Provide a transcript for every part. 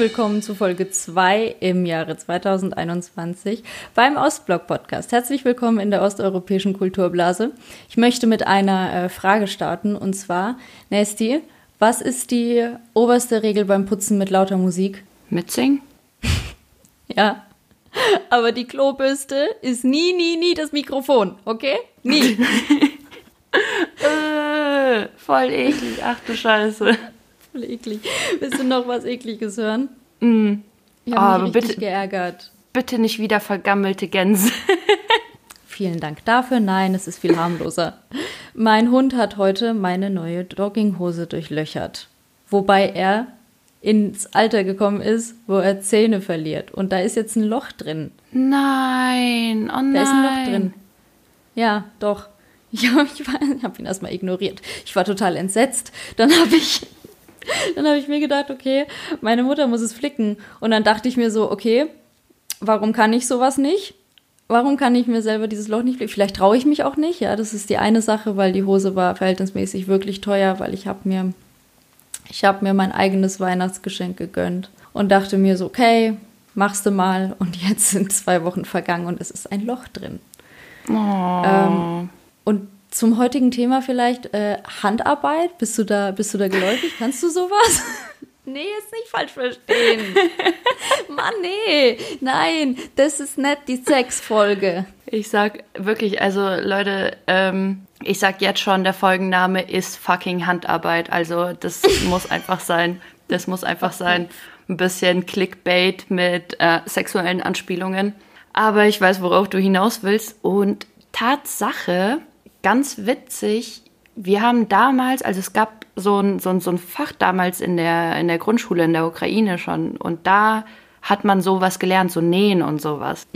Willkommen zu Folge 2 im Jahre 2021 beim Ostblock Podcast. Herzlich willkommen in der osteuropäischen Kulturblase. Ich möchte mit einer äh, Frage starten und zwar, Nasty, was ist die oberste Regel beim Putzen mit lauter Musik? Mitsingen? Ja. Aber die Klobürste ist nie, nie, nie das Mikrofon, okay? Nie. äh, voll eklig, ach du Scheiße. Voll eklig. Willst du noch was Ekliges hören? Mm. Ich habe Oh, mich richtig bitte- geärgert. Bitte nicht wieder vergammelte Gänse. Vielen Dank dafür. Nein, es ist viel harmloser. Mein Hund hat heute meine neue Jogginghose durchlöchert. Wobei er ins Alter gekommen ist, wo er Zähne verliert. Und da ist jetzt ein Loch drin. Nein, oh nein. Da ist ein Loch drin. Ja, doch. Ja, ich, ich habe ihn erstmal ignoriert. Ich war total entsetzt. Dann habe ich, dann habe ich mir gedacht, okay, meine Mutter muss es flicken. Und dann dachte ich mir so, okay, warum kann ich sowas nicht? Warum kann ich mir selber dieses Loch nicht flicken? Vielleicht traue ich mich auch nicht. Ja, das ist die eine Sache, weil die Hose war verhältnismäßig wirklich teuer, weil ich habe mir, ich habe mir mein eigenes Weihnachtsgeschenk gegönnt und dachte mir so, okay, machst du mal. Und jetzt sind zwei Wochen vergangen und es ist ein Loch drin. Oh. Ähm, und zum heutigen Thema vielleicht äh, Handarbeit. Bist du da, bist du da geläufig? Kannst du sowas? nee, jetzt nicht falsch verstehen. Mann, nee. Nein, das ist nicht die Sexfolge. Ich sag wirklich, also Leute, ähm, ich sag jetzt schon, der Folgenname ist fucking Handarbeit. Also das muss einfach sein. Das muss einfach sein. Ein bisschen Clickbait mit äh, sexuellen Anspielungen. Aber ich weiß, worauf du hinaus willst. Und Tatsache, ganz witzig, wir haben damals, also es gab so ein, so ein, so ein Fach damals in der, in der Grundschule in der Ukraine schon. Und da hat man sowas gelernt, so Nähen und sowas.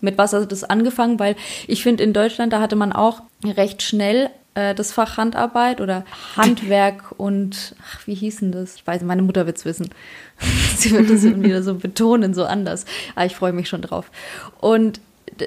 Mit was hat das angefangen? Weil ich finde, in Deutschland, da hatte man auch recht schnell äh, das Fach Handarbeit oder Handwerk und, ach, wie hieß denn das? Ich weiß, meine Mutter wird es wissen. Sie wird das wieder so betonen, so anders. Aber ich freue mich schon drauf. Und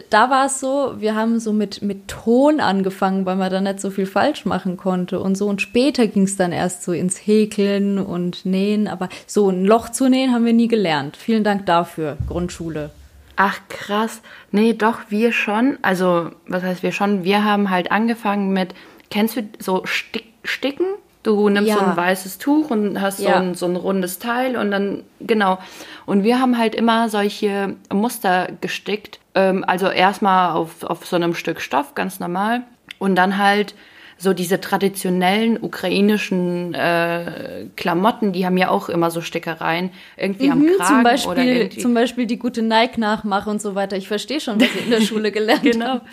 da war es so, wir haben so mit, mit Ton angefangen, weil man da nicht so viel falsch machen konnte und so. Und später ging es dann erst so ins Häkeln und Nähen. Aber so ein Loch zu nähen haben wir nie gelernt. Vielen Dank dafür, Grundschule. Ach krass. Nee, doch, wir schon. Also, was heißt wir schon? Wir haben halt angefangen mit, kennst du so Stick, Sticken? Du nimmst Ja. so ein weißes Tuch und hast so, Ja. ein, so ein rundes Teil und dann, genau. Und wir haben halt immer solche Muster gestickt. Ähm, also erstmal auf, auf so einem Stück Stoff, ganz normal. Und dann halt so diese traditionellen ukrainischen äh, Klamotten, die haben ja auch immer so Stickereien. Irgendwie am Mhm, Kragen zum oder Beispiel, irgendwie. zum Beispiel die gute Nike-Nachmache und so weiter. Ich verstehe schon, was ihr in der Schule gelernt Genau, habt.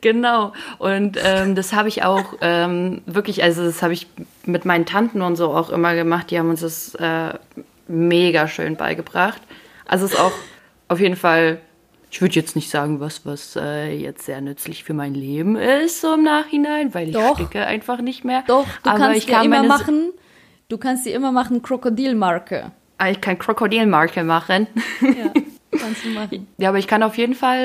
genau. Und ähm, das habe ich auch ähm, wirklich, also das habe ich mit meinen Tanten und so auch immer gemacht. Die haben uns das äh, mega schön beigebracht. Also es ist auch auf jeden Fall, ich würde jetzt nicht sagen, was, was äh, jetzt sehr nützlich für mein Leben ist, so im Nachhinein, weil ich Doch. sticke einfach nicht mehr. Doch, du Aber kannst ich dir kann immer machen, du kannst dir immer machen Krokodilmarke. Ah, Ich kann Krokodilmarke machen. Ja, kannst du machen. ja, aber ich kann auf jeden Fall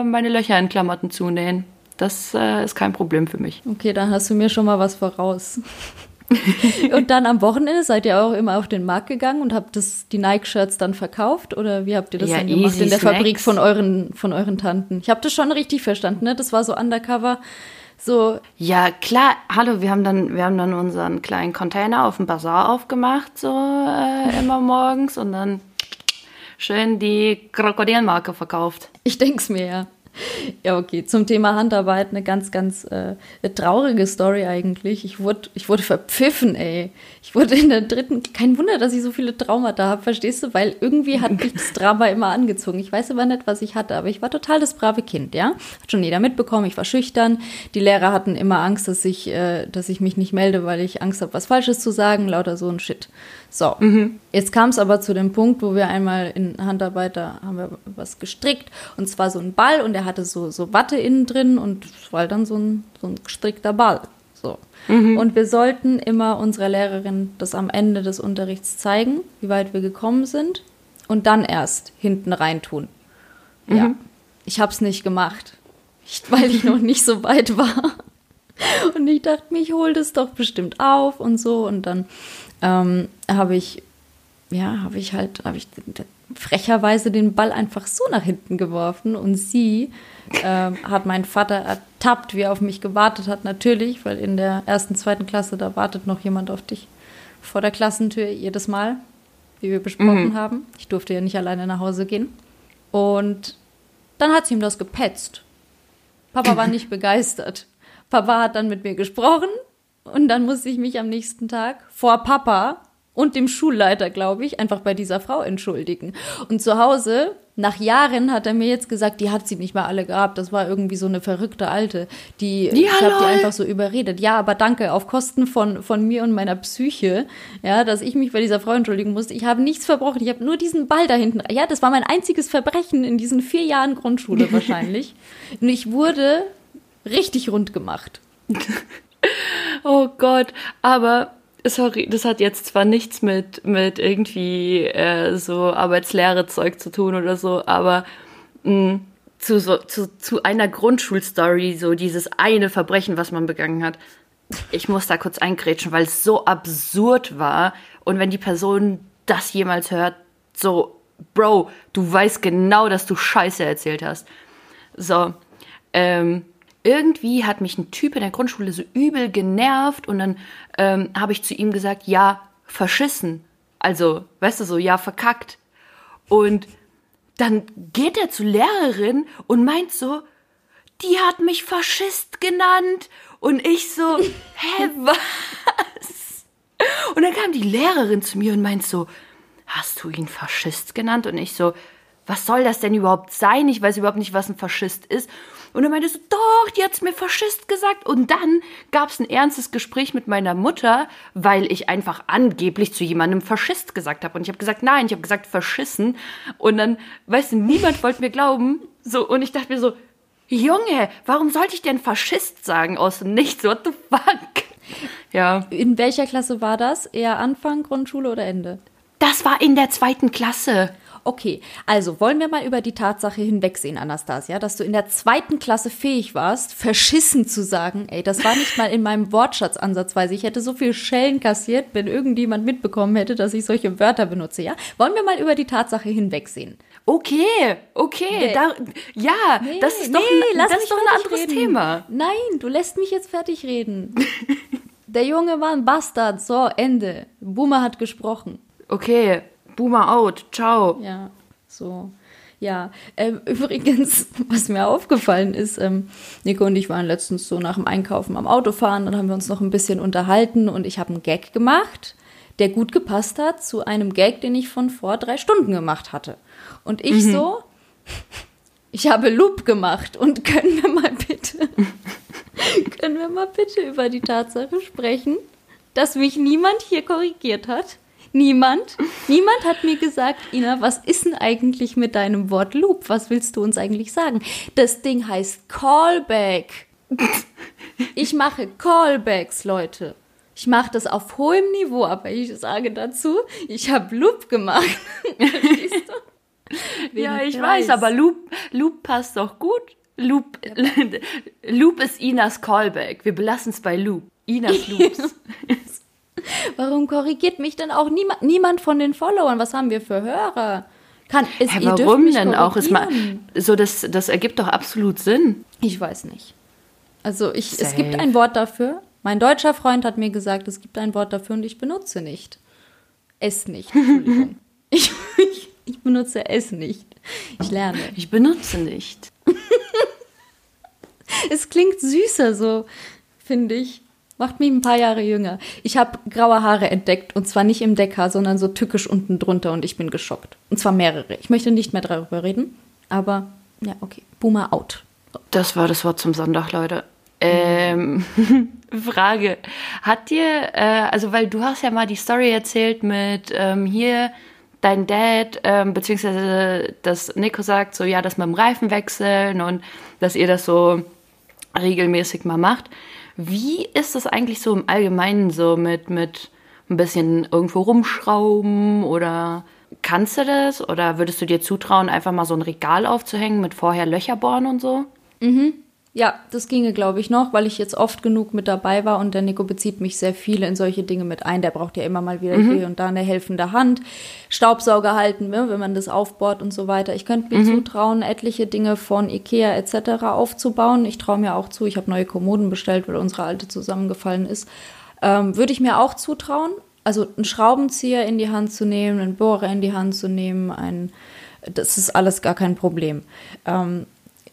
äh, meine Löcher in Klamotten zunähen. Das äh, ist kein Problem für mich. Okay, dann hast du mir schon mal was voraus. und dann am Wochenende seid ihr auch immer auf den Markt gegangen und habt das, die Nike-Shirts dann verkauft? Oder wie habt ihr das Ja, dann gemacht in der Fabrik von euren, von euren Tanten? Ich habe das schon richtig verstanden, ne? Das war so undercover. So, Ja, klar. Hallo, wir haben dann, wir haben dann unseren kleinen Container auf dem Bazar aufgemacht, so äh, immer morgens und dann schön die Krokodilmarke verkauft. Ich denk's mir ja. Ja, okay. Zum Thema Handarbeit eine ganz, ganz äh, eine traurige Story eigentlich. Ich wurde, ich wurde verpfiffen, ey. Ich wurde in der dritten, kein Wunder, dass ich so viele Traumata habe, verstehst du? Weil irgendwie hat mich das Drama immer angezogen. Ich weiß aber nicht, was ich hatte, aber ich war total das brave Kind, ja. Hat schon jeder mitbekommen, ich war schüchtern. Die Lehrer hatten immer Angst, dass ich, äh, dass ich mich nicht melde, weil ich Angst habe, was Falsches zu sagen, lauter so ein Shit. So, jetzt kam es aber zu dem Punkt, wo wir einmal in Handarbeit, da haben wir was gestrickt und zwar so ein Ball und der hatte so, so Watte innen drin und es war dann so ein, so ein gestrickter Ball. So. Und wir sollten immer unserer Lehrerin das am Ende des Unterrichts zeigen, wie weit wir gekommen sind und dann erst hinten reintun. Ja, ich habe es nicht gemacht, weil ich noch nicht so weit war. Und ich dachte mir, ich hole das doch bestimmt auf und so. Und dann ähm, habe ich ja, habe ich halt, habe ich frecherweise den Ball einfach so nach hinten geworfen und sie äh, hat meinen Vater ertappt, wie er auf mich gewartet hat, natürlich, weil in der ersten, zweiten Klasse, da wartet noch jemand auf dich vor der Klassentür jedes Mal, wie wir besprochen mhm. haben. Ich durfte ja nicht alleine nach Hause gehen. Und dann hat sie ihm das gepetzt. Papa war nicht begeistert. Papa hat dann mit mir gesprochen und dann musste ich mich am nächsten Tag vor Papa und dem Schulleiter, glaube ich, einfach bei dieser Frau entschuldigen. Und zu Hause, nach Jahren, hat er mir jetzt gesagt, die hat sie nicht mal alle gehabt. Das war irgendwie so eine verrückte Alte, die ja, ich habe die einfach so überredet. Ja, aber danke, auf Kosten von, von mir und meiner Psyche, ja, dass ich mich bei dieser Frau entschuldigen musste. Ich habe nichts verbrochen. Ich habe nur diesen Ball da hinten. Ja, das war mein einziges Verbrechen in diesen vier Jahren Grundschule wahrscheinlich. und ich wurde richtig rund gemacht. oh Gott, aber sorry, das hat jetzt zwar nichts mit, mit irgendwie äh, so Arbeitslehre-Zeug zu tun oder so, aber mh, mm, zu, so, zu, zu einer Grundschulstory, so dieses eine Verbrechen, was man begangen hat. Ich muss da kurz eingrätschen, weil es so absurd war. Und wenn die Person das jemals hört, so, Bro, du weißt genau, dass du Scheiße erzählt hast. So, ähm, irgendwie hat mich ein Typ in der Grundschule so übel genervt und dann ähm, habe ich zu ihm gesagt, ja, verschissen. Also, weißt du so, ja, verkackt. Und dann geht er zur Lehrerin und meint so, die hat mich Faschist genannt. Und ich so, hä, was? Und dann kam die Lehrerin zu mir und meint so, hast du ihn Faschist genannt? Und ich so, was soll das denn überhaupt sein? Ich weiß überhaupt nicht, was ein Faschist ist. Und er meinte so, doch, die hat's mir Faschist gesagt. Und dann gab's ein ernstes Gespräch mit meiner Mutter, weil ich einfach angeblich zu jemandem Faschist gesagt habe. Und ich habe gesagt, nein, ich habe gesagt verschissen. Und dann, weißt du, niemand wollte mir glauben. So, und ich dachte mir so, Junge, warum sollte ich denn Faschist sagen aus dem Nichts? What the fuck? Ja. In welcher Klasse war das? Eher Anfang Grundschule oder Ende? Das war in der zweiten Klasse. Okay, also wollen wir mal über die Tatsache hinwegsehen, Anastasia, dass du in der zweiten Klasse fähig warst, verschissen zu sagen. Ey, das war nicht mal in meinem Wortschatz ansatzweise. Ich hätte so viel Schellen kassiert, wenn irgendjemand mitbekommen hätte, dass ich solche Wörter benutze, ja? Wollen wir mal über die Tatsache hinwegsehen? Okay, okay, nee. da, ja, nee, das ist doch, nee, ein, das ist doch ein anderes reden. Thema. Nein, du lässt mich jetzt fertig reden. Der Junge war ein Bastard, so, Ende. Boomer hat gesprochen. Okay, Boomer out, ciao. Ja, so. Ja, ähm, übrigens, was mir aufgefallen ist, ähm, Nico und ich waren letztens so nach dem Einkaufen am Autofahren, dann haben wir uns noch ein bisschen unterhalten und ich habe einen Gag gemacht, der gut gepasst hat zu einem Gag, den ich von vor drei Stunden gemacht hatte. Und ich mhm. so, ich habe Loop gemacht und können wir mal bitte, können wir mal bitte über die Tatsache sprechen, dass mich niemand hier korrigiert hat? Niemand. Niemand hat mir gesagt, Ina, was ist denn eigentlich mit deinem Wort Loop? Was willst du uns eigentlich sagen? Das Ding heißt Callback. Ich mache Callbacks, Leute. Ich mache das auf hohem Niveau, aber ich sage dazu, ich habe Loop gemacht. ja, ich weiß, aber Loop, Loop passt doch gut. Loop, Loop ist Inas Callback. Wir belassen es bei Loop. Inas Loops. Warum korrigiert mich denn auch niemand, niemand von den Followern? Was haben wir für Hörer? Kann, es, ja, warum denn auch? Ist mal, so das, das ergibt doch absolut Sinn. Ich weiß nicht. Also ich, es gibt ein Wort dafür. Mein deutscher Freund hat mir gesagt, es gibt ein Wort dafür und ich benutze nicht. Es nicht. Entschuldigung. ich, ich, ich benutze es nicht. Ich lerne. Ich benutze nicht. es klingt süßer so, finde ich. Macht mich ein paar Jahre jünger. Ich habe graue Haare entdeckt und zwar nicht im Deckhaar, sondern so tückisch unten drunter und ich bin geschockt. Und zwar mehrere. Ich möchte nicht mehr darüber reden, aber ja, okay. Boomer out. Das war das Wort zum Sonntag, Leute. Ähm, Frage. Hat dir, äh, also weil du hast ja mal die Story erzählt mit ähm, hier dein Dad, ähm, beziehungsweise dass Nico sagt, so ja, das mit dem Reifen wechseln und dass ihr das so regelmäßig mal macht. Wie ist das eigentlich so im Allgemeinen so mit, mit ein bisschen irgendwo rumschrauben oder kannst du das? Oder würdest du dir zutrauen, einfach mal so ein Regal aufzuhängen mit vorher Löcher bohren und so? Mhm. Ja, das ginge, glaube ich, noch, weil ich jetzt oft genug mit dabei war und der Nico bezieht mich sehr viel in solche Dinge mit ein. Der braucht ja immer mal wieder mhm. hier und da eine helfende Hand, Staubsauger halten, ne, wenn man das aufbohrt und so weiter. Ich könnte mir mhm. zutrauen, etliche Dinge von Ikea etc. aufzubauen. Ich traue mir auch zu, ich habe neue Kommoden bestellt, weil unsere alte zusammengefallen ist. Ähm, Würde ich mir auch zutrauen, also einen Schraubenzieher in die Hand zu nehmen, einen Bohrer in die Hand zu nehmen, ein, das ist alles gar kein Problem. Ähm,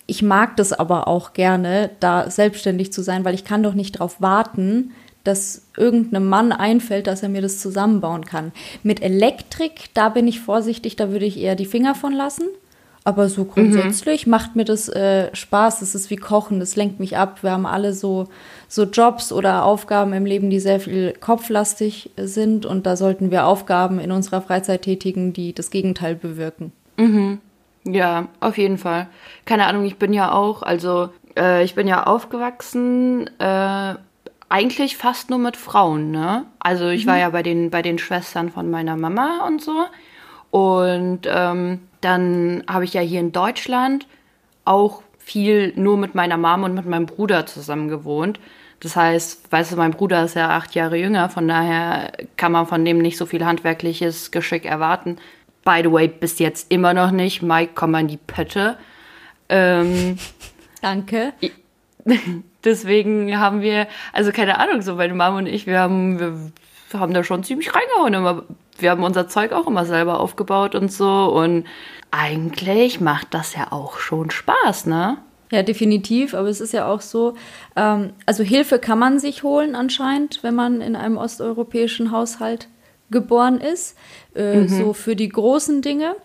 ich mag das aber auch gerne, da selbstständig zu sein, weil ich kann doch nicht darauf warten, dass irgendeinem Mann einfällt, dass er mir das zusammenbauen kann. Mit Elektrik, da bin ich vorsichtig, da würde ich eher die Finger von lassen. Aber so grundsätzlich mhm. macht mir das äh, Spaß. Das ist wie Kochen, das lenkt mich ab. Wir haben alle so, so Jobs oder Aufgaben im Leben, die sehr viel kopflastig sind. Und da sollten wir Aufgaben in unserer Freizeit tätigen, die das Gegenteil bewirken. Mhm. Ja, auf jeden Fall. Keine Ahnung, ich bin ja auch, also äh, ich bin ja aufgewachsen, äh, eigentlich fast nur mit Frauen, ne? Also ich mhm. war ja bei den, bei den Schwestern von meiner Mama und so. Und ähm, dann habe ich ja hier in Deutschland auch viel nur mit meiner Mama und mit meinem Bruder zusammen gewohnt. Das heißt, weißt du, mein Bruder ist ja acht Jahre jünger, von daher kann man von dem nicht so viel handwerkliches Geschick erwarten. By the way, bis jetzt immer noch nicht. Mike, komm mal in die Pötte. Ähm, Danke. Deswegen haben wir, also keine Ahnung, so meine Mama und ich, wir haben, wir haben da schon ziemlich reingehauen. Immer, wir haben unser Zeug auch immer selber aufgebaut und so. Und eigentlich macht das ja auch schon Spaß, ne? Ja, definitiv. Aber es ist ja auch so, ähm, also Hilfe kann man sich holen anscheinend, wenn man in einem osteuropäischen Haushalt geboren ist, äh, mhm. so für die großen Dinge.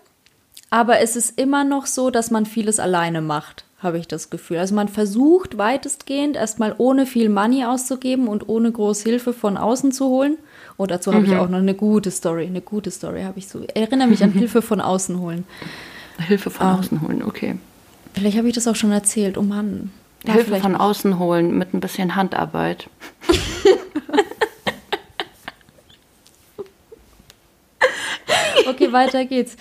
Aber es ist immer noch so, dass man vieles alleine macht, habe ich das Gefühl. Also man versucht weitestgehend erstmal ohne viel Money auszugeben und ohne groß Hilfe von außen zu holen. Und oh, dazu habe mhm. ich auch noch eine gute Story. Eine gute Story habe ich so. Erinnere mich an Hilfe von außen holen. Hilfe von ähm, außen holen, okay. Vielleicht habe ich das auch schon erzählt. Oh Mann. Ja, Hilfe von außen holen mit ein bisschen Handarbeit. Okay, weiter geht's.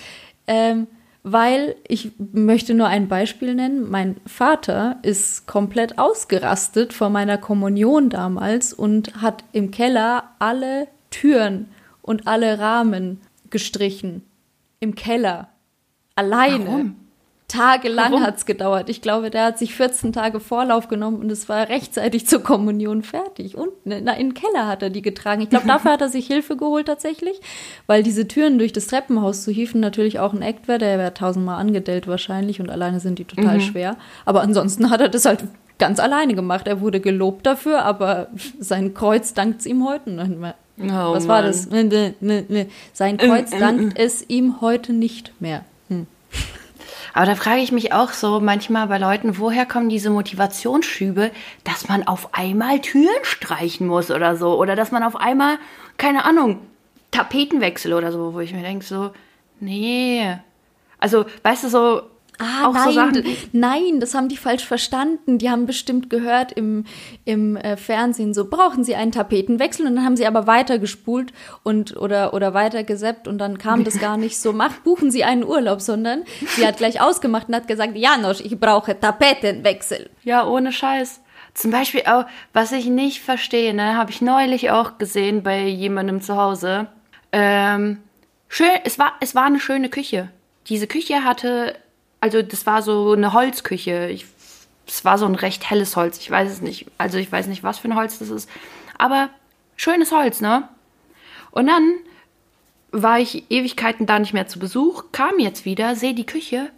Ähm, weil ich möchte nur ein Beispiel nennen. Mein Vater ist komplett ausgerastet vor meiner Kommunion damals und hat im Keller alle Türen und alle Rahmen gestrichen. Im Keller. Alleine. Warum? Tagelang hat es gedauert. Ich glaube, der hat sich 14 Tage Vorlauf genommen und es war rechtzeitig zur Kommunion fertig. Und ne, na, in den Keller hat er die getragen. Ich glaube, dafür hat er sich Hilfe geholt tatsächlich, weil diese Türen durch das Treppenhaus zu hieven natürlich auch ein Act wäre. Der wäre tausendmal angedellt wahrscheinlich und alleine sind die total mhm. schwer. Aber ansonsten hat er das halt ganz alleine gemacht. Er wurde gelobt dafür, aber sein Kreuz dankt es ihm heute nicht mehr. Oh, Was Mann. war das? Sein Kreuz dankt es ihm heute nicht mehr. Hm. Aber da frage ich mich auch so manchmal bei Leuten, woher kommen diese Motivationsschübe, dass man auf einmal Türen streichen muss oder so. Oder dass man auf einmal, keine Ahnung, Tapetenwechsel oder so, wo ich mir denke, so, nee. Also, weißt du, so, Ah, auch nein, so nein, das haben die falsch verstanden. Die haben bestimmt gehört im, im äh, Fernsehen so, brauchen sie einen Tapetenwechsel? Und dann haben sie aber weitergespult und oder, oder weitergeseppt und dann kam das gar nicht so, macht, buchen Sie einen Urlaub, sondern sie hat gleich ausgemacht und hat gesagt, Janosch, ich brauche Tapetenwechsel. Ja, ohne Scheiß. Zum Beispiel auch, was ich nicht verstehe, ne, habe ich neulich auch gesehen bei jemandem zu Hause. Ähm, schön, es war, es war eine schöne Küche. Diese Küche hatte also das war so eine Holzküche. Ich, es war so ein recht helles Holz. Ich weiß es nicht. Also ich weiß nicht, was für ein Holz das ist. Aber schönes Holz, ne? Und dann war ich Ewigkeiten da nicht mehr zu Besuch, kam jetzt wieder, sehe die Küche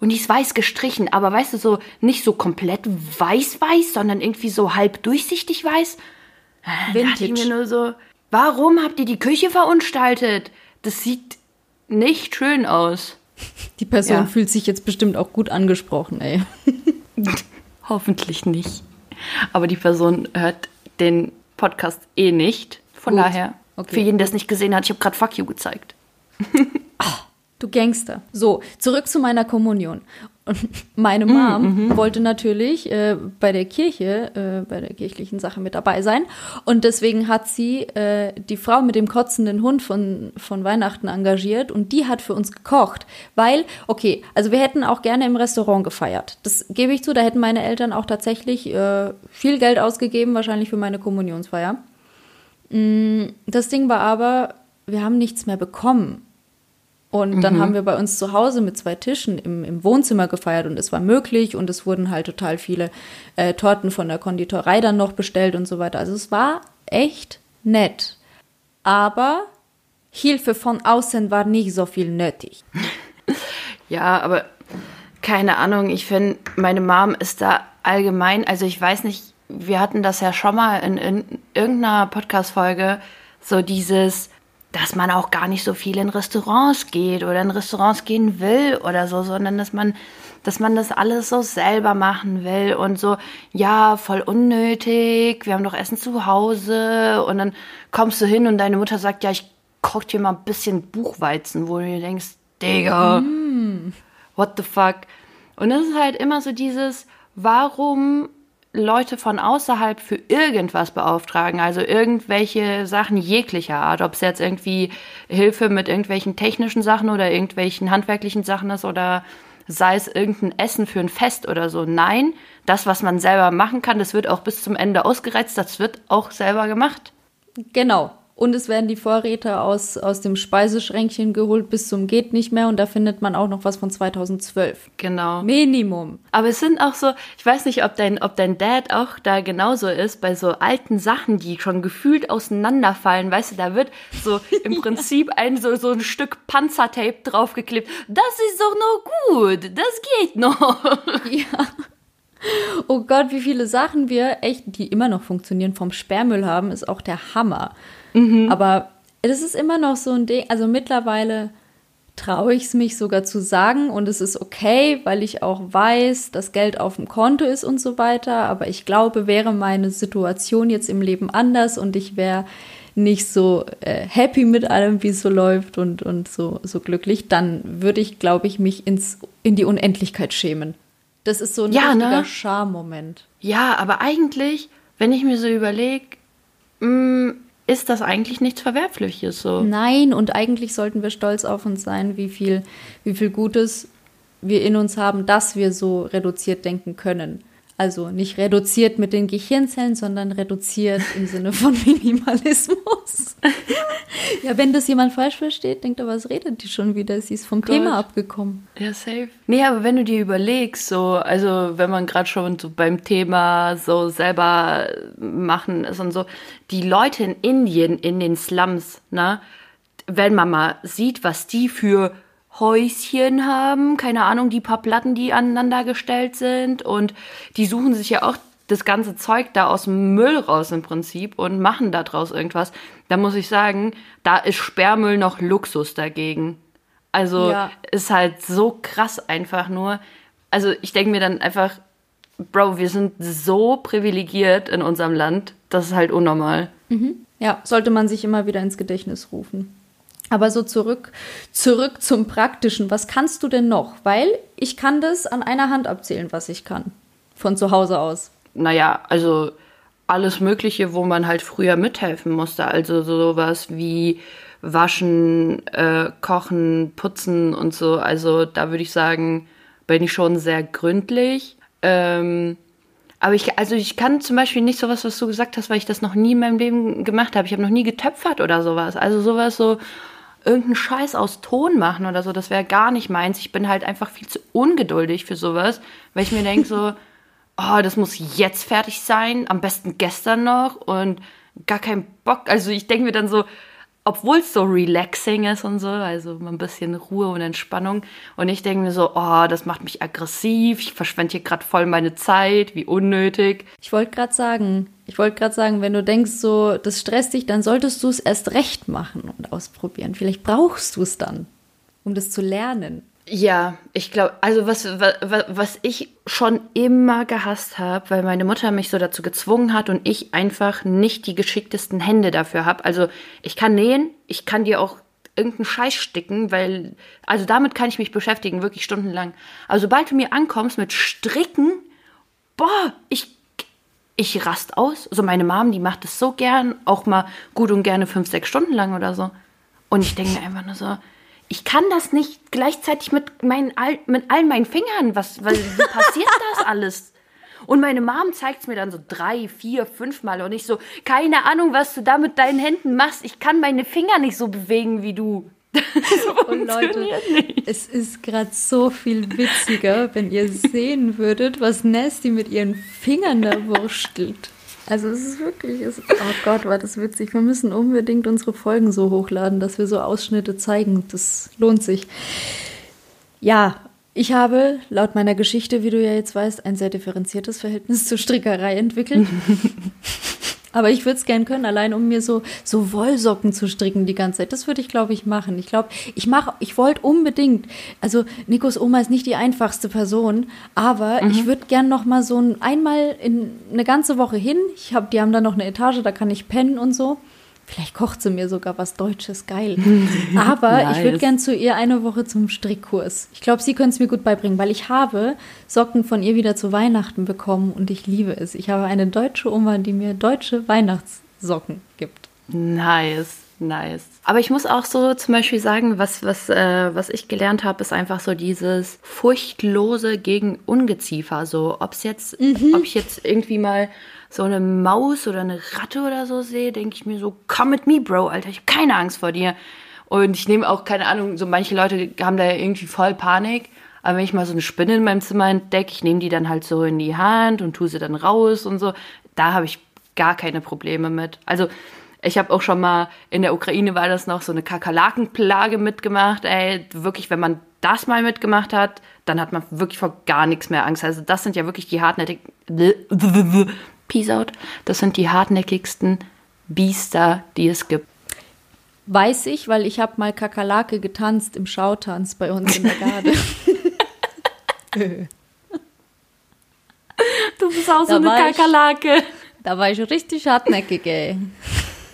und die ist weiß gestrichen, aber weißt du, so nicht so komplett weiß-weiß, sondern irgendwie so halb durchsichtig weiß. Da dachte ich mir nur so, warum habt ihr die Küche verunstaltet? Das sieht nicht schön aus. Die Person ja. fühlt sich jetzt bestimmt auch gut angesprochen, ey. Hoffentlich nicht. Aber die Person hört den Podcast eh nicht. Von gut. daher, okay. für jeden, der es nicht gesehen hat, ich habe gerade Fuck You gezeigt. Ach, du Gangster. So, zurück zu meiner Kommunion. Und meine Mom mm, wollte natürlich äh, bei der Kirche, äh, bei der kirchlichen Sache mit dabei sein. Und deswegen hat sie äh, die Frau mit dem kotzenden Hund von, von Weihnachten engagiert und die hat für uns gekocht. Weil, okay, also wir hätten auch gerne im Restaurant gefeiert. Das gebe ich zu, da hätten meine Eltern auch tatsächlich äh, viel Geld ausgegeben, wahrscheinlich für meine Kommunionsfeier. Mm, das Ding war aber, wir haben nichts mehr bekommen. Und dann mhm. haben wir bei uns zu Hause mit zwei Tischen im, im, Wohnzimmer gefeiert und es war möglich und es wurden halt total viele äh, Torten von der Konditorei dann noch bestellt und so weiter. Also es war echt nett. Aber Hilfe von außen war nicht so viel nötig. Ja, aber keine Ahnung, ich finde, meine Mom ist da allgemein, also ich weiß nicht, wir hatten das ja schon mal in, in irgendeiner Podcast-Folge, so dieses, dass man auch gar nicht so viel in Restaurants geht oder in Restaurants gehen will oder so, sondern dass man, dass man das alles so selber machen will und so, ja, voll unnötig, wir haben doch Essen zu Hause und dann kommst du hin und deine Mutter sagt, ja, ich koch dir mal ein bisschen Buchweizen, wo du dir denkst, Digga, mm. what the fuck? Und das ist halt immer so dieses, warum Leute von außerhalb für irgendwas beauftragen, also irgendwelche Sachen jeglicher Art, ob es jetzt irgendwie Hilfe mit irgendwelchen technischen Sachen oder irgendwelchen handwerklichen Sachen ist oder sei es irgendein Essen für ein Fest oder so. Nein, das, was man selber machen kann, das wird auch bis zum Ende ausgereizt, das wird auch selber gemacht. Genau. Und es werden die Vorräte aus, aus dem Speiseschränkchen geholt bis zum geht nicht mehr und da findet man auch noch was von 2012. Genau. Minimum. Aber es sind auch so, ich weiß nicht, ob dein, ob dein Dad auch da genauso ist, bei so alten Sachen, die schon gefühlt auseinanderfallen, weißt du, da wird so im Prinzip ein, so, so ein Stück Panzertape draufgeklebt. Das ist doch noch gut, das geht noch. Ja. Oh Gott, wie viele Sachen wir echt, die immer noch funktionieren, vom Sperrmüll haben, ist auch der Hammer. Mhm. Aber es ist immer noch so ein Ding, also mittlerweile traue ich es mich sogar zu sagen und es ist okay, weil ich auch weiß, dass Geld auf dem Konto ist und so weiter. Aber ich glaube, wäre meine Situation jetzt im Leben anders und ich wäre nicht so äh, happy mit allem, wie es so läuft und, und so, so glücklich, dann würde ich, glaube ich, mich ins, in die Unendlichkeit schämen. Das ist so ein ja, richtiger ne? Charmoment. Ja, aber eigentlich, wenn ich mir so überlege, mm, ist das eigentlich nichts Verwerfliches so. Nein, und eigentlich sollten wir stolz auf uns sein, wie viel, wie viel Gutes wir in uns haben, dass wir so reduziert denken können. Also nicht reduziert mit den Gehirnzellen, sondern reduziert im Sinne von Minimalismus. ja, wenn das jemand falsch versteht, denkt er, was redet die schon wieder? Sie ist vom Gott. Thema abgekommen. Ja, safe. Nee, aber wenn du dir überlegst, so, also wenn man gerade schon so beim Thema so selber machen ist und so, die Leute in Indien, in den Slums, ne, wenn man mal sieht, was die für Häuschen haben, keine Ahnung, die paar Platten, die aneinander gestellt sind und die suchen sich ja auch das ganze Zeug da aus dem Müll raus im Prinzip und machen da draus irgendwas. Da muss ich sagen, da ist Sperrmüll noch Luxus dagegen. Also ja. ist halt so krass einfach nur. Also ich denke mir dann einfach, Bro, wir sind so privilegiert in unserem Land, das ist halt unnormal. Mhm. Ja, sollte man sich immer wieder ins Gedächtnis rufen. Aber so zurück, zurück zum Praktischen. Was kannst du denn noch? Weil ich kann das an einer Hand abzählen, was ich kann. Von zu Hause aus. Naja, also alles Mögliche, wo man halt früher mithelfen musste. Also sowas wie waschen, äh, kochen, putzen und so. Also da würde ich sagen, bin ich schon sehr gründlich. Ähm, aber ich, also ich kann zum Beispiel nicht sowas, was du gesagt hast, weil ich das noch nie in meinem Leben gemacht habe. Ich habe noch nie getöpfert oder sowas. Also sowas so, irgendeinen Scheiß aus Ton machen oder so, das wäre gar nicht meins. Ich bin halt einfach viel zu ungeduldig für sowas, weil ich mir denke so, oh, das muss jetzt fertig sein, am besten gestern noch und gar keinen Bock. Also ich denke mir dann so, obwohl es so relaxing ist und so, also ein bisschen Ruhe und Entspannung. Und ich denke mir so, oh, das macht mich aggressiv, ich verschwende hier gerade voll meine Zeit, wie unnötig. Ich wollte gerade sagen, ich wollte gerade sagen, wenn du denkst, so, das stresst dich, dann solltest du es erst recht machen und ausprobieren. Vielleicht brauchst du es dann, um das zu lernen. Ja, ich glaube, also was, was, was ich schon immer gehasst habe, weil meine Mutter mich so dazu gezwungen hat und ich einfach nicht die geschicktesten Hände dafür habe. Also ich kann nähen, ich kann dir auch irgendeinen Scheiß sticken, weil, also damit kann ich mich beschäftigen, wirklich stundenlang. Aber sobald du mir ankommst mit Stricken, boah, ich, ich rast aus. So also meine Mom, die macht das so gern, auch mal gut und gerne fünf, sechs Stunden lang oder so. Und ich denke mir einfach nur so, ich kann das nicht gleichzeitig mit, meinen, mit all meinen Fingern. Was, was wie passiert das alles? Und meine Mom zeigt es mir dann so drei, vier, fünf Mal und ich so, keine Ahnung, was du da mit deinen Händen machst. Ich kann meine Finger nicht so bewegen wie du. und Leute, nicht. es ist gerade so viel witziger, wenn ihr sehen würdet, was Nasty mit ihren Fingern da wurstelt. Also es ist wirklich, es, oh Gott, war das witzig. Wir müssen unbedingt unsere Folgen so hochladen, dass wir so Ausschnitte zeigen. Das lohnt sich. Ja, ich habe laut meiner Geschichte, wie du ja jetzt weißt, ein sehr differenziertes Verhältnis zur Strickerei entwickelt. Aber ich würde es gern können, allein um mir so, so Wollsocken zu stricken die ganze Zeit. Das würde ich, glaube ich, machen. Ich glaube, ich mache, ich wollte unbedingt, also Nikos Oma ist nicht die einfachste Person, aber mhm. ich würde gern noch mal so ein, einmal in eine ganze Woche hin. Ich habe, die haben da noch eine Etage, da kann ich pennen und so. Vielleicht kocht sie mir sogar was Deutsches, geil. Aber nice. ich würde gern zu ihr eine Woche zum Strickkurs. Ich glaube, sie können es mir gut beibringen, weil ich habe Socken von ihr wieder zu Weihnachten bekommen und ich liebe es. Ich habe eine deutsche Oma, die mir deutsche Weihnachtssocken gibt. Nice. Nice. Aber ich muss auch so zum Beispiel sagen, was, was, äh, was ich gelernt habe, ist einfach so dieses furchtlose gegen Ungeziefer. So, ob es jetzt, mhm. ob ich jetzt irgendwie mal so eine Maus oder eine Ratte oder so sehe, denke ich mir so, komm mit me, Bro, Alter, ich habe keine Angst vor dir. Und ich nehme auch keine Ahnung, so manche Leute haben da irgendwie voll Panik. Aber wenn ich mal so eine Spinne in meinem Zimmer entdecke, ich nehme die dann halt so in die Hand und tue sie dann raus und so. Da habe ich gar keine Probleme mit. Also ich habe auch schon mal in der Ukraine war das noch so eine Kakerlakenplage mitgemacht. Ey, wirklich, wenn man das mal mitgemacht hat, dann hat man wirklich vor gar nichts mehr Angst. Also das sind ja wirklich die hartnäckigen Peace out. Das sind die hartnäckigsten Biester, die es gibt. Weiß ich, weil ich habe mal Kakerlake getanzt im Schautanz bei uns in der Garde. du bist auch so da eine Kakerlake. da war ich richtig hartnäckig, ey.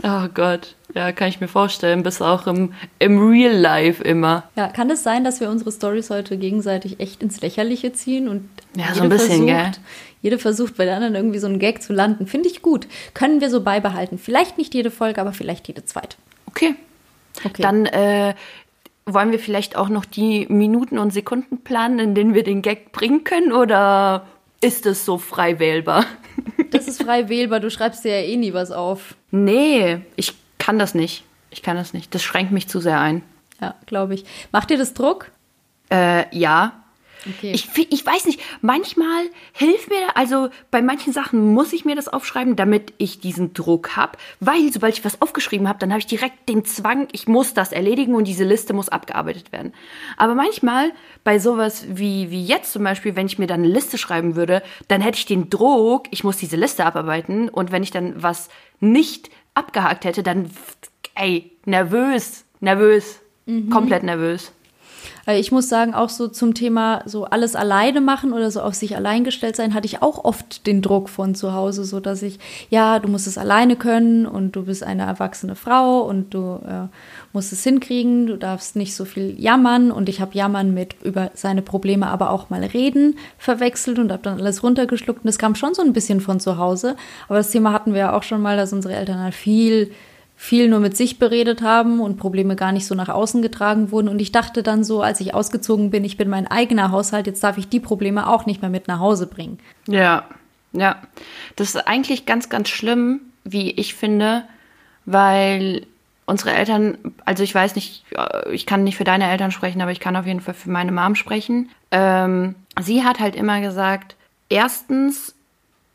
Oh Gott. Ja, kann ich mir vorstellen. Bist auch im, im Real Life immer. Ja, kann es sein, dass wir unsere Stories heute gegenseitig echt ins Lächerliche ziehen und ja, so ein bisschen, versucht, gell? Jede versucht bei der anderen irgendwie so einen Gag zu landen. Finde ich gut. Können wir so beibehalten. Vielleicht nicht jede Folge, aber vielleicht jede zweite. Okay. okay. Dann äh, wollen wir vielleicht auch noch die Minuten und Sekunden planen, in denen wir den Gag bringen können oder ist es so frei wählbar? Das ist frei wählbar. Du schreibst dir ja eh nie was auf. Nee, ich kann das nicht. Ich kann das nicht. Das schränkt mich zu sehr ein. Ja, glaube ich. Macht dir das Druck? Äh, ja. Okay. Ich, ich weiß nicht, manchmal hilft mir, also bei manchen Sachen muss ich mir das aufschreiben, damit ich diesen Druck habe, weil sobald ich was aufgeschrieben habe, dann habe ich direkt den Zwang, ich muss das erledigen und diese Liste muss abgearbeitet werden. Aber manchmal bei sowas wie, wie jetzt zum Beispiel, wenn ich mir dann eine Liste schreiben würde, dann hätte ich den Druck, ich muss diese Liste abarbeiten und wenn ich dann was nicht abgehakt hätte, dann, ey, nervös, nervös, mhm. komplett nervös. Ich muss sagen, auch so zum Thema so alles alleine machen oder so auf sich allein gestellt sein, hatte ich auch oft den Druck von zu Hause, so dass ich, ja, du musst es alleine können und du bist eine erwachsene Frau und du äh, musst es hinkriegen, du darfst nicht so viel jammern und ich habe jammern mit über seine Probleme, aber auch mal reden verwechselt und habe dann alles runtergeschluckt und das kam schon so ein bisschen von zu Hause. Aber das Thema hatten wir ja auch schon mal, dass unsere Eltern halt viel viel nur mit sich beredet haben und Probleme gar nicht so nach außen getragen wurden. Und ich dachte dann so, als ich ausgezogen bin, ich bin mein eigener Haushalt, jetzt darf ich die Probleme auch nicht mehr mit nach Hause bringen. Ja, ja. Das ist eigentlich ganz, ganz schlimm, wie ich finde, weil unsere Eltern, also ich weiß nicht, ich kann nicht für deine Eltern sprechen, aber ich kann auf jeden Fall für meine Mom sprechen. Ähm, sie hat halt immer gesagt, erstens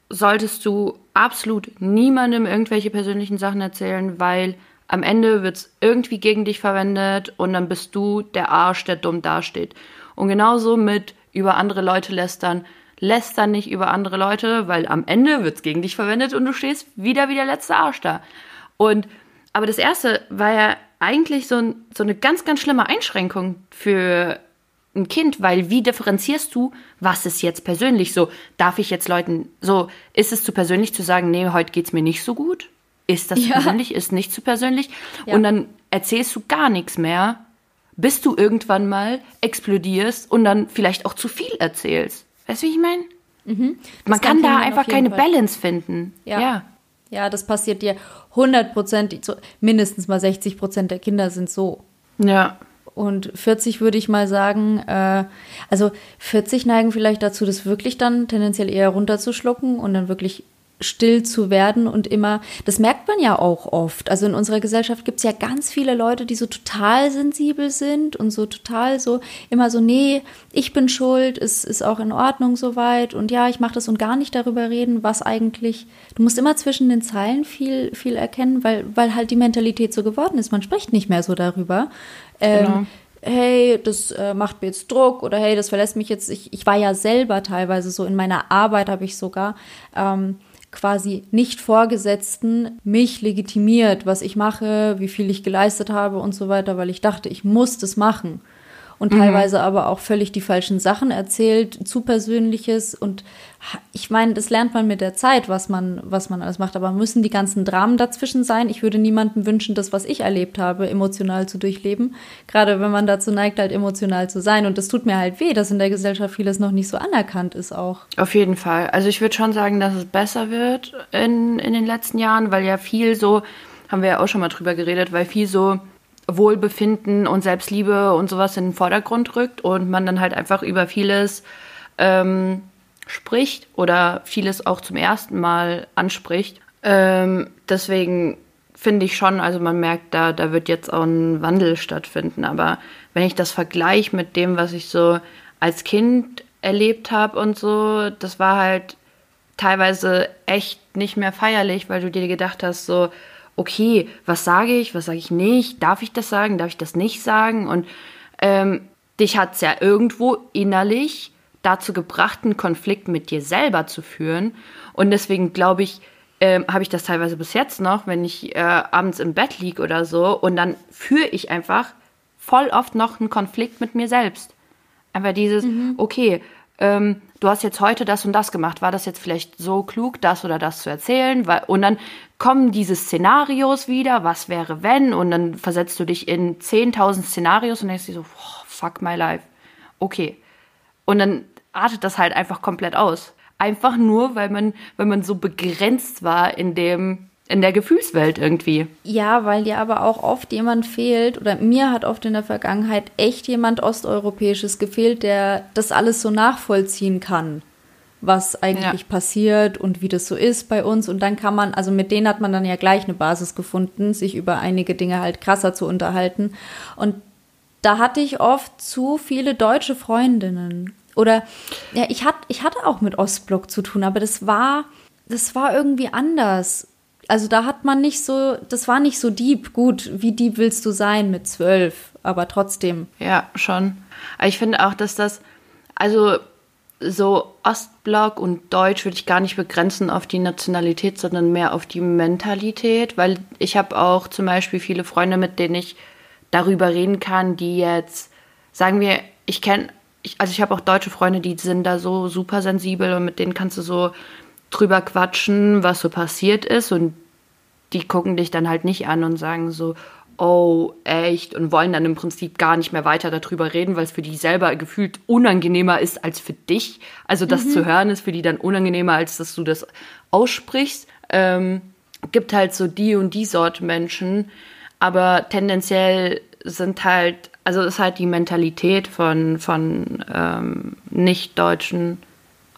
solltest du absolut niemandem irgendwelche persönlichen Sachen erzählen, weil am Ende wird es irgendwie gegen dich verwendet und dann bist du der Arsch, der dumm dasteht. Und genauso mit über andere Leute lästern. Lästern nicht über andere Leute, weil am Ende wird es gegen dich verwendet und du stehst wieder wie der letzte Arsch da. Und aber das erste war ja eigentlich so, so eine ganz, ganz schlimme Einschränkung für ein Kind, weil wie differenzierst du, was ist jetzt persönlich so? Darf ich jetzt Leuten so, ist es zu persönlich zu sagen, nee, heute geht es mir nicht so gut? Ist das ja. persönlich, ist nicht zu persönlich? Ja. Und dann erzählst du gar nichts mehr, bis du irgendwann mal explodierst und dann vielleicht auch zu viel erzählst. Weißt du, wie ich meine? Mhm. Man kann, kann da einfach keine Fall. Balance finden. Ja. ja. ja. das passiert dir 100 Prozent, mindestens mal 60 Prozent der Kinder sind so. Ja. Und 40 würde ich mal sagen, äh, also 40 neigen vielleicht dazu, das wirklich dann tendenziell eher runterzuschlucken und dann wirklich still zu werden und immer, das merkt man ja auch oft. Also in unserer Gesellschaft gibt es ja ganz viele Leute, die so total sensibel sind und so total so immer so, nee, ich bin schuld, es ist auch in Ordnung soweit und ja, ich mache das und gar nicht darüber reden, was eigentlich, du musst immer zwischen den Zeilen viel, viel erkennen, weil, weil halt die Mentalität so geworden ist. Man spricht nicht mehr so darüber. Ähm, genau hey, das äh, macht mir jetzt Druck oder hey, das verlässt mich jetzt. Ich, ich war ja selber teilweise so in meiner Arbeit, habe ich sogar ähm, quasi nicht Vorgesetzten mich legitimiert, was ich mache, wie viel ich geleistet habe und so weiter, weil ich dachte, ich muss das machen und mhm. teilweise aber auch völlig die falschen Sachen erzählt, zu persönliches und ich meine, das lernt man mit der Zeit, was man, was man alles macht, aber müssen die ganzen Dramen dazwischen sein? Ich würde niemandem wünschen, das, was ich erlebt habe, emotional zu durchleben. Gerade wenn man dazu neigt, halt emotional zu sein. Und das tut mir halt weh, dass in der Gesellschaft vieles noch nicht so anerkannt ist auch. Auf jeden Fall. Also ich würde schon sagen, dass es besser wird in, in den letzten Jahren, weil ja viel so, haben wir ja auch schon mal drüber geredet, weil viel so Wohlbefinden und Selbstliebe und sowas in den Vordergrund rückt und man dann halt einfach über vieles ähm, spricht oder vieles auch zum ersten Mal anspricht. Ähm, deswegen finde ich schon, also man merkt, da, da wird jetzt auch ein Wandel stattfinden. Aber wenn ich das vergleiche mit dem, was ich so als Kind erlebt habe und so, das war halt teilweise echt nicht mehr feierlich, weil du dir gedacht hast, so, okay, was sage ich, was sage ich nicht, darf ich das sagen, darf ich das nicht sagen? Und ähm, dich hat es ja irgendwo innerlich dazu gebracht, einen Konflikt mit dir selber zu führen. Und deswegen glaube ich, ähm, habe ich das teilweise bis jetzt noch, wenn ich äh, abends im Bett liege oder so, und dann führe ich einfach voll oft noch einen Konflikt mit mir selbst. Einfach dieses, mhm. okay, ähm, du hast jetzt heute das und das gemacht, war das jetzt vielleicht so klug, das oder das zu erzählen? und dann kommen diese Szenarios wieder, was wäre wenn? Und dann versetzt du dich in 10.000 Szenarios und denkst dir so, oh, fuck my life. Okay. Und dann artet das halt einfach komplett aus. Einfach nur, weil man, weil man so begrenzt war in dem, in der Gefühlswelt irgendwie. Ja, weil dir aber auch oft jemand fehlt, oder mir hat oft in der Vergangenheit echt jemand Osteuropäisches gefehlt, der das alles so nachvollziehen kann was eigentlich ja. passiert und wie das so ist bei uns. Und dann kann man, also mit denen hat man dann ja gleich eine Basis gefunden, sich über einige Dinge halt krasser zu unterhalten. Und da hatte ich oft zu viele deutsche Freundinnen. Oder ja, ich, hat, ich hatte auch mit Ostblock zu tun, aber das war, das war irgendwie anders. Also da hat man nicht so, das war nicht so deep. Gut, wie deep willst du sein mit zwölf? Aber trotzdem. Ja, schon. Ich finde auch, dass das, also so Ostblock und Deutsch würde ich gar nicht begrenzen auf die Nationalität, sondern mehr auf die Mentalität, weil ich habe auch zum Beispiel viele Freunde, mit denen ich darüber reden kann, die jetzt, sagen wir, ich kenne, also ich habe auch deutsche Freunde, die sind da so super sensibel und mit denen kannst du so drüber quatschen, was so passiert ist und die gucken dich dann halt nicht an und sagen so, oh, echt, und wollen dann im Prinzip gar nicht mehr weiter darüber reden, weil es für die selber gefühlt unangenehmer ist als für dich. Also das mhm. zu hören ist für die dann unangenehmer, als dass du das aussprichst. Ähm, gibt halt so die und die Sorte Menschen, aber tendenziell sind halt, also ist halt die Mentalität von, von ähm, Nicht-Deutschen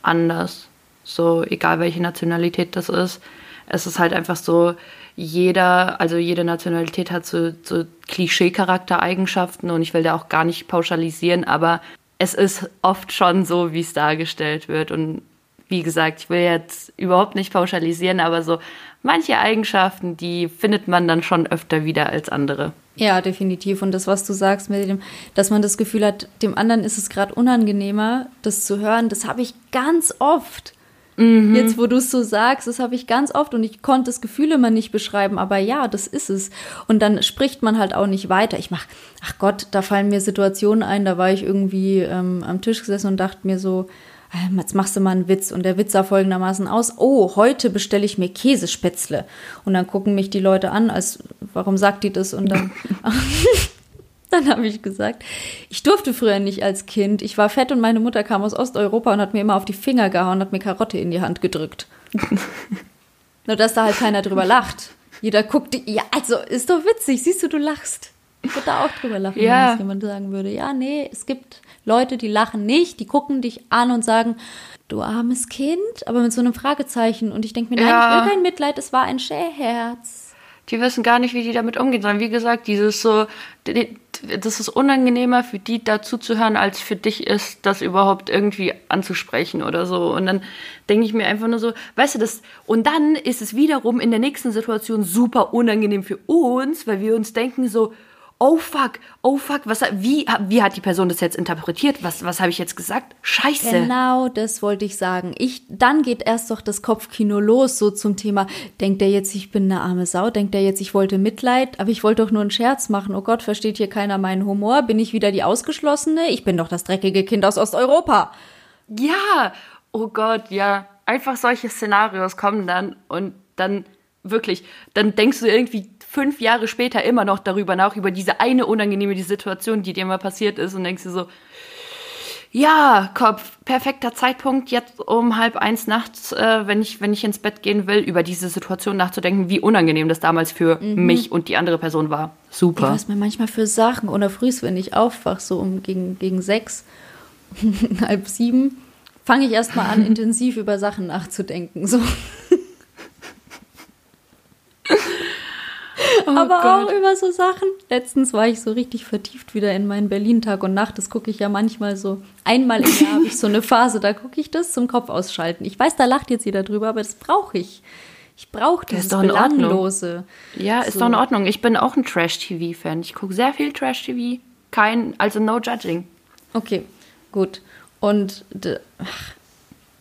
anders. So, egal welche Nationalität das ist. Es ist halt einfach so, jeder, also jede Nationalität hat so, so Klischee-Charaktereigenschaften und ich will da auch gar nicht pauschalisieren, aber es ist oft schon so, wie es dargestellt wird. Und wie gesagt, ich will jetzt überhaupt nicht pauschalisieren, aber so manche Eigenschaften, die findet man dann schon öfter wieder als andere. Ja, definitiv. Und das, was du sagst, mit dem, dass man das Gefühl hat, dem anderen ist es gerade unangenehmer, das zu hören, das habe ich ganz oft. Mhm. Jetzt, wo du es so sagst, das habe ich ganz oft und ich konnte das Gefühl immer nicht beschreiben, aber ja, das ist es. Und dann spricht man halt auch nicht weiter. Ich mach, ach Gott, da fallen mir Situationen ein, da war ich irgendwie ähm, am Tisch gesessen und dachte mir so, ähm, jetzt machst du mal einen Witz. Und der Witz sah folgendermaßen aus, oh, heute bestelle ich mir Käsespätzle. Und dann gucken mich die Leute an, als, warum sagt die das? Und dann, dann habe ich gesagt, ich durfte früher nicht als Kind. Ich war fett und meine Mutter kam aus Osteuropa und hat mir immer auf die Finger gehauen und hat mir Karotte in die Hand gedrückt. Nur, dass da halt keiner drüber lacht. Jeder guckt, ja, also ist doch witzig, siehst du, du lachst. Ich würde da auch drüber lachen, ja. wenn das jemand sagen würde. Ja, nee, es gibt Leute, die lachen nicht, die gucken dich an und sagen, du armes Kind, aber mit so einem Fragezeichen. Und ich denke mir, nein, ja. ich will kein Mitleid, es war ein Scherz die wissen gar nicht, wie die damit umgehen sollen. Wie gesagt, dieses so, das ist unangenehmer für die dazu zu hören, als für dich ist, das überhaupt irgendwie anzusprechen oder so. Und dann denke ich mir einfach nur so, weißt du das, und dann ist es wiederum in der nächsten Situation super unangenehm für uns, weil wir uns denken so, oh fuck, oh fuck, was, wie, wie hat die Person das jetzt interpretiert? Was, was habe ich jetzt gesagt? Scheiße. Genau, das wollte ich sagen. Ich, dann geht erst doch das Kopfkino los, so zum Thema, denkt er jetzt, ich bin eine arme Sau? Denkt er jetzt, ich wollte Mitleid? Aber ich wollte doch nur einen Scherz machen. Oh Gott, versteht hier keiner meinen Humor? Bin ich wieder die Ausgeschlossene? Ich bin doch das dreckige Kind aus Osteuropa. Ja, oh Gott, ja. Einfach solche Szenarios kommen dann und dann wirklich, dann denkst du irgendwie fünf Jahre später immer noch darüber nach, über diese eine unangenehme die Situation, die dir mal passiert ist und denkst dir so, ja, Kopf, perfekter Zeitpunkt, jetzt um halb eins nachts, äh, wenn, ich, wenn ich ins Bett gehen will, über diese Situation nachzudenken, wie unangenehm das damals für mhm. mich und die andere Person war. Super. Ja, was mir manchmal für Sachen oder frühs, wenn ich aufwach, so um gegen, gegen sechs, halb sieben, fange ich erstmal an, intensiv über Sachen nachzudenken. So. Oh aber Gott. auch über so Sachen. Letztens war ich so richtig vertieft wieder in meinen Berlin-Tag und Nacht. Das gucke ich ja manchmal so. Einmal im Jahr habe ich so eine Phase, da gucke ich das zum Kopf ausschalten. Ich weiß, da lacht jetzt jeder drüber, aber das brauche ich. Ich brauche das ist doch Belanglose. Ja, ist so. doch in Ordnung. Ich bin auch ein Trash-TV-Fan. Ich gucke sehr viel Trash-TV. Kein, also no judging. Okay, gut. Und ach,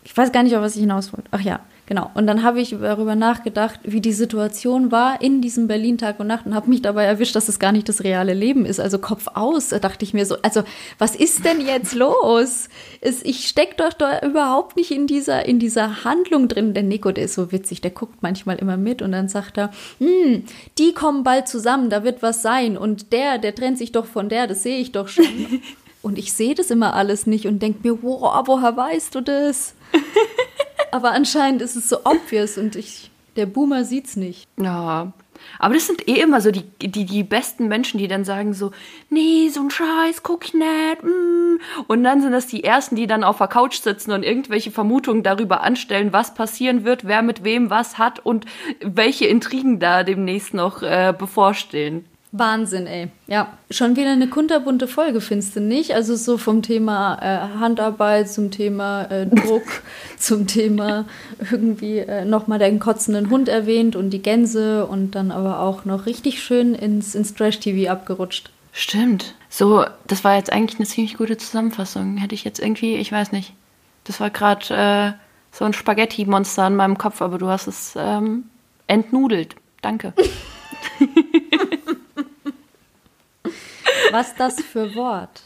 ich weiß gar nicht, auf was ich hinaus wollte. Ach ja, Genau. Und dann habe ich darüber nachgedacht, wie die Situation war in diesem Berlin Tag und Nacht und habe mich dabei erwischt, dass es gar nicht das reale Leben ist. Also Kopf aus, dachte ich mir so. Also was ist denn jetzt los? ich stecke doch da überhaupt nicht in dieser, in dieser Handlung drin. Der Nico, der ist so witzig, der guckt manchmal immer mit und dann sagt er, hm, die kommen bald zusammen, da wird was sein. Und der, der trennt sich doch von der, das sehe ich doch schon. und ich sehe das immer alles nicht und denke mir, wow, woher weißt du das? aber anscheinend ist es so obvious und ich, der Boomer sieht's nicht. Ja. Aber das sind eh immer so die, die, die besten Menschen, die dann sagen so, nee, so ein Scheiß, guck ich nicht. Mm. Und dann sind das die Ersten, die dann auf der Couch sitzen und irgendwelche Vermutungen darüber anstellen, was passieren wird, wer mit wem was hat und welche Intrigen da demnächst noch äh, bevorstehen. Wahnsinn, ey. Ja, schon wieder eine kunterbunte Folge, findest du nicht? Also so vom Thema äh, Handarbeit zum Thema äh, Druck, zum Thema irgendwie äh, nochmal den kotzenden Hund erwähnt und die Gänse und dann aber auch noch richtig schön ins, ins Trash-TV abgerutscht. Stimmt. So, das war jetzt eigentlich eine ziemlich gute Zusammenfassung. Hätte ich jetzt irgendwie, ich weiß nicht. Das war gerade äh, so ein Spaghetti-Monster in meinem Kopf, aber du hast es ähm, entnudelt. Danke. Was das für Wort?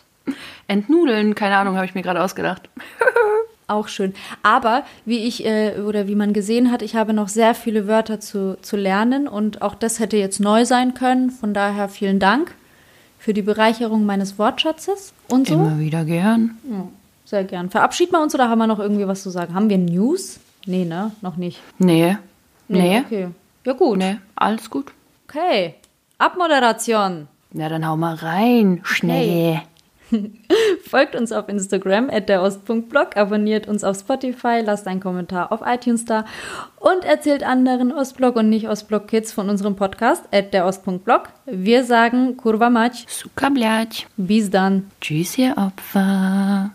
Entnudeln, keine Ahnung, habe ich mir gerade ausgedacht. Auch schön. Aber wie ich äh, oder wie man gesehen hat, ich habe noch sehr viele Wörter zu, zu lernen und auch das hätte jetzt neu sein können. Von daher vielen Dank für die Bereicherung meines Wortschatzes und so. Immer wieder gern. Ja, sehr gern. Verabschieden wir uns oder haben wir noch irgendwie was zu sagen? Haben wir News? Nee, ne? Noch nicht. Nee. Nee. nee. Okay. Ja, gut. Nee, alles gut. Okay. Abmoderation. Na, dann hau mal rein. Schnell. Folgt uns auf Instagram at der Ost.blog, abonniert uns auf Spotify, lasst einen Kommentar auf iTunes da und erzählt anderen Ostblog und nicht Ostblog-Kids von unserem Podcast at der Ost.blog. Wir sagen Kurva Mać. Suka Bis dann. Tschüss, ihr Opfer.